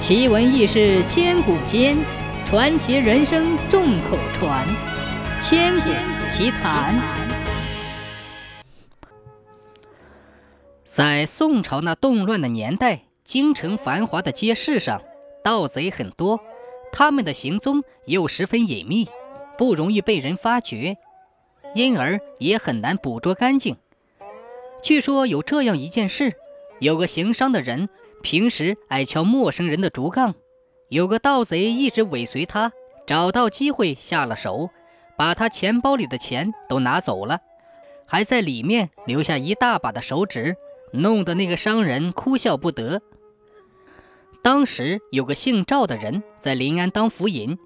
奇闻异事千古间，传奇人生众口传。千古奇谈。在宋朝那动乱的年代，京城繁华的街市上，盗贼很多，他们的行踪又十分隐秘，不容易被人发觉，因而也很难捕捉干净。据说有这样一件事：有个行商的人。平时爱敲陌生人的竹杠，有个盗贼一直尾随他，找到机会下了手，把他钱包里的钱都拿走了，还在里面留下一大把的手纸，弄得那个商人哭笑不得。当时有个姓赵的人在临安当府尹，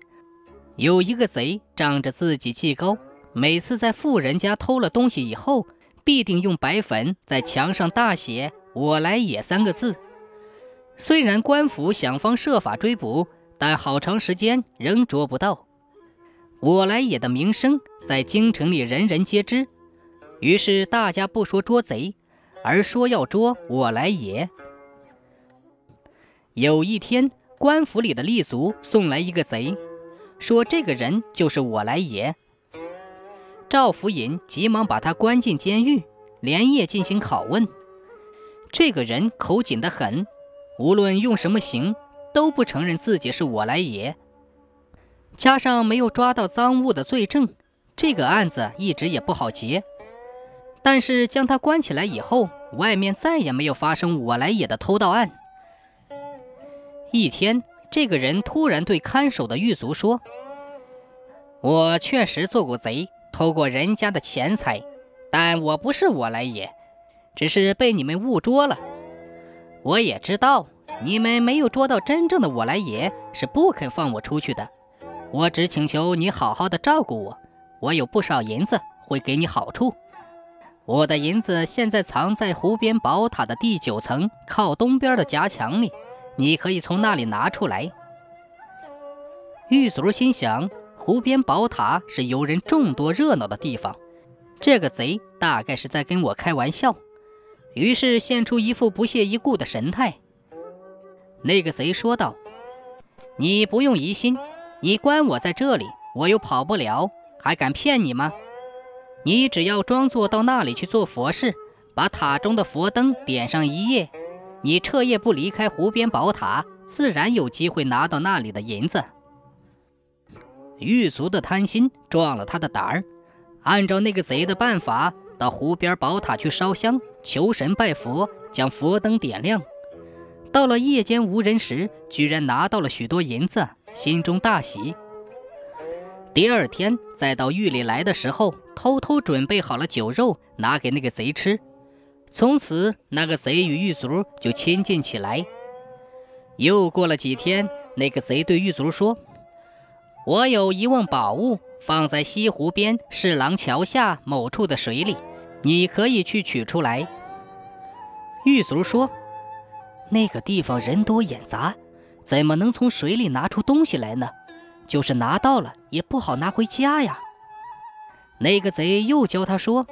有一个贼仗着自己技高，每次在富人家偷了东西以后，必定用白粉在墙上大写“我来也”三个字。虽然官府想方设法追捕，但好长时间仍捉不到。我来也的名声在京城里人人皆知，于是大家不说捉贼，而说要捉我来也。有一天，官府里的吏卒送来一个贼，说这个人就是我来也。赵福尹急忙把他关进监狱，连夜进行拷问。这个人口紧得很。无论用什么刑，都不承认自己是我来也。加上没有抓到赃物的罪证，这个案子一直也不好结。但是将他关起来以后，外面再也没有发生我来也的偷盗案。一天，这个人突然对看守的狱卒说：“我确实做过贼，偷过人家的钱财，但我不是我来也，只是被你们误捉了。”我也知道你们没有捉到真正的我来也，是不肯放我出去的。我只请求你好好的照顾我，我有不少银子会给你好处。我的银子现在藏在湖边宝塔的第九层靠东边的夹墙里，你可以从那里拿出来。狱卒心想，湖边宝塔是游人众多热闹的地方，这个贼大概是在跟我开玩笑。于是现出一副不屑一顾的神态。那个贼说道：“你不用疑心，你关我在这里，我又跑不了，还敢骗你吗？你只要装作到那里去做佛事，把塔中的佛灯点上一夜，你彻夜不离开湖边宝塔，自然有机会拿到那里的银子。”狱卒的贪心壮了他的胆儿，按照那个贼的办法。到湖边宝塔去烧香、求神拜佛，将佛灯点亮。到了夜间无人时，居然拿到了许多银子，心中大喜。第二天再到狱里来的时候，偷偷准备好了酒肉，拿给那个贼吃。从此，那个贼与狱卒就亲近起来。又过了几天，那个贼对狱卒说：“我有一瓮宝物，放在西湖边侍郎桥下某处的水里。”你可以去取出来。狱卒说：“那个地方人多眼杂，怎么能从水里拿出东西来呢？就是拿到了，也不好拿回家呀。”那个贼又教他说：“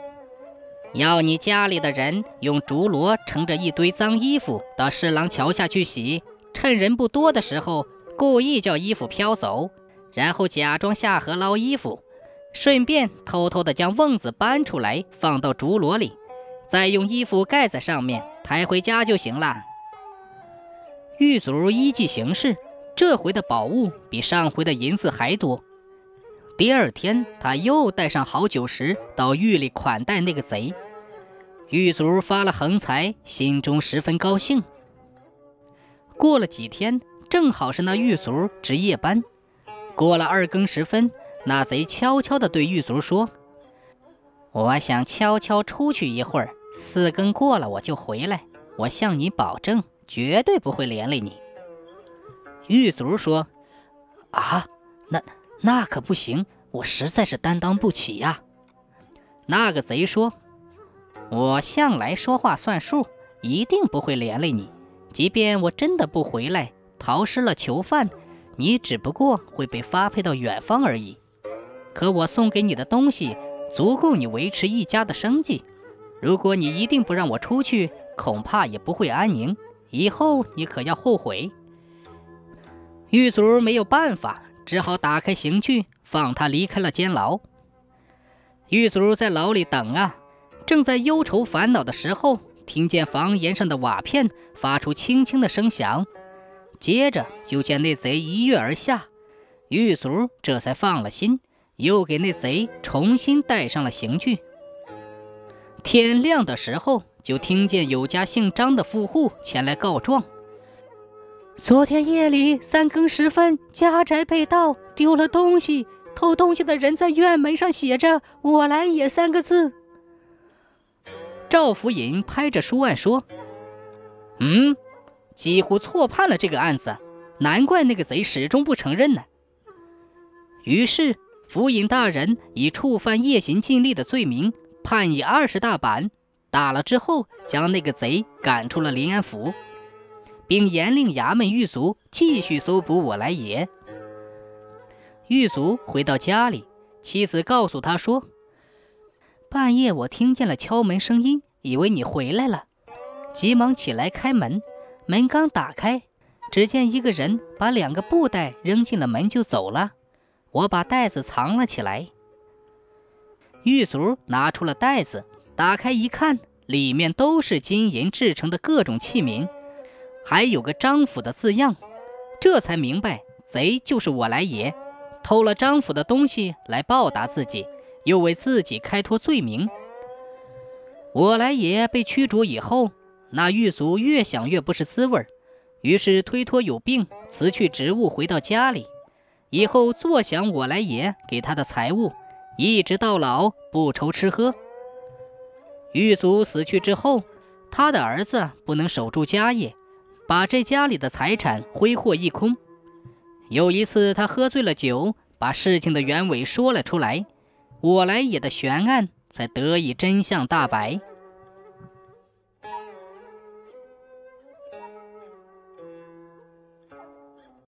要你家里的人用竹箩盛着一堆脏衣服到侍郎桥下去洗，趁人不多的时候，故意叫衣服飘走，然后假装下河捞衣服。”顺便偷偷的将瓮子搬出来，放到竹箩里，再用衣服盖在上面，抬回家就行了。狱卒依计行事，这回的宝物比上回的银子还多。第二天，他又带上好酒食到狱里款待那个贼。狱卒发了横财，心中十分高兴。过了几天，正好是那狱卒值夜班，过了二更时分。那贼悄悄地对狱卒说：“我想悄悄出去一会儿，四更过了我就回来。我向你保证，绝对不会连累你。”狱卒说：“啊，那那可不行，我实在是担当不起呀。”那个贼说：“我向来说话算数，一定不会连累你。即便我真的不回来，逃失了囚犯，你只不过会被发配到远方而已。”可我送给你的东西足够你维持一家的生计。如果你一定不让我出去，恐怕也不会安宁。以后你可要后悔。狱卒没有办法，只好打开刑具，放他离开了监牢。狱卒在牢里等啊，正在忧愁烦恼的时候，听见房檐上的瓦片发出轻轻的声响，接着就见那贼一跃而下，狱卒这才放了心，又给那贼重新戴上了刑具。天亮的时候，就听见有家姓张的富户前来告状。昨天夜里三更时分，家宅被盗，丢了东西。偷东西的人在院门上写着“我来也”三个字。赵福尹拍着书案说：“嗯，几乎错判了这个案子，难怪那个贼始终不承认呢。”于是，府尹大人以触犯夜行禁令的罪名，判以二十大板，打了之后，将那个贼赶出了临安府。并严令衙门狱卒继续搜捕我来也。狱卒回到家里，妻子告诉他说：“半夜我听见了敲门声音，以为你回来了，急忙起来开门。门刚打开，只见一个人把两个布袋扔进了门就走了。我把袋子藏了起来。”狱卒拿出了袋子，打开一看，里面都是金银制成的各种器皿。还有个张府的字样，这才明白贼就是我来也，偷了张府的东西来报答自己，又为自己开脱罪名。我来也被驱逐以后，那狱卒越想越不是滋味于是推脱有病，辞去职务，回到家里，以后坐享我来也给他的财物，一直到老，不愁吃喝。狱卒死去之后，他的儿子不能守住家业。把这家里的财产挥霍一空。有一次，他喝醉了酒，把事情的原委说了出来，我来也的悬案才得以真相大白。